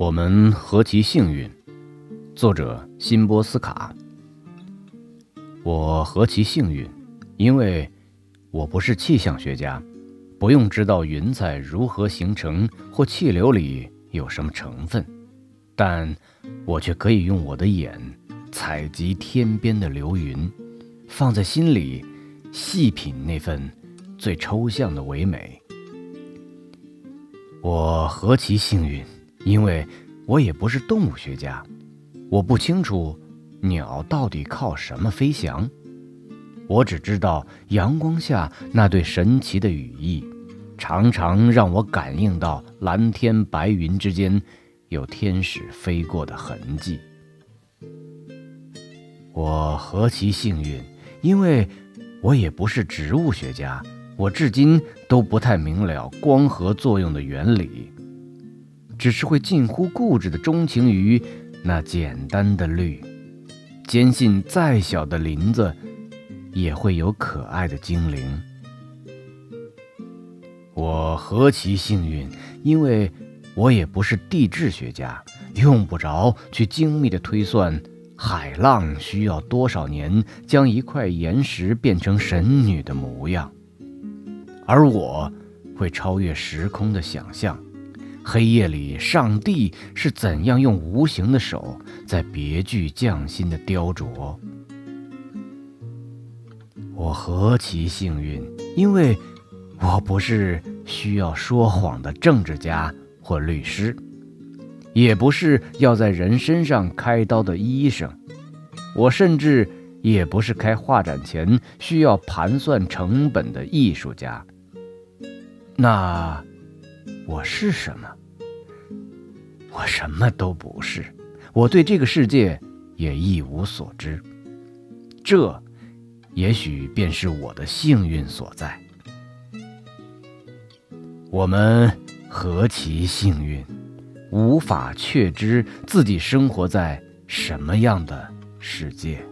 我们何其幸运！作者：辛波斯卡。我何其幸运，因为我不是气象学家，不用知道云彩如何形成或气流里有什么成分，但我却可以用我的眼采集天边的流云，放在心里细品那份最抽象的唯美。我何其幸运！因为我也不是动物学家，我不清楚鸟到底靠什么飞翔。我只知道阳光下那对神奇的羽翼，常常让我感应到蓝天白云之间有天使飞过的痕迹。我何其幸运！因为我也不是植物学家，我至今都不太明了光合作用的原理。只是会近乎固执的钟情于那简单的绿，坚信再小的林子也会有可爱的精灵。我何其幸运，因为我也不是地质学家，用不着去精密的推算海浪需要多少年将一块岩石变成神女的模样，而我会超越时空的想象。黑夜里，上帝是怎样用无形的手在别具匠心的雕琢？我何其幸运，因为我不是需要说谎的政治家或律师，也不是要在人身上开刀的医生，我甚至也不是开画展前需要盘算成本的艺术家。那。我是什么？我什么都不是，我对这个世界也一无所知。这，也许便是我的幸运所在。我们何其幸运，无法确知自己生活在什么样的世界。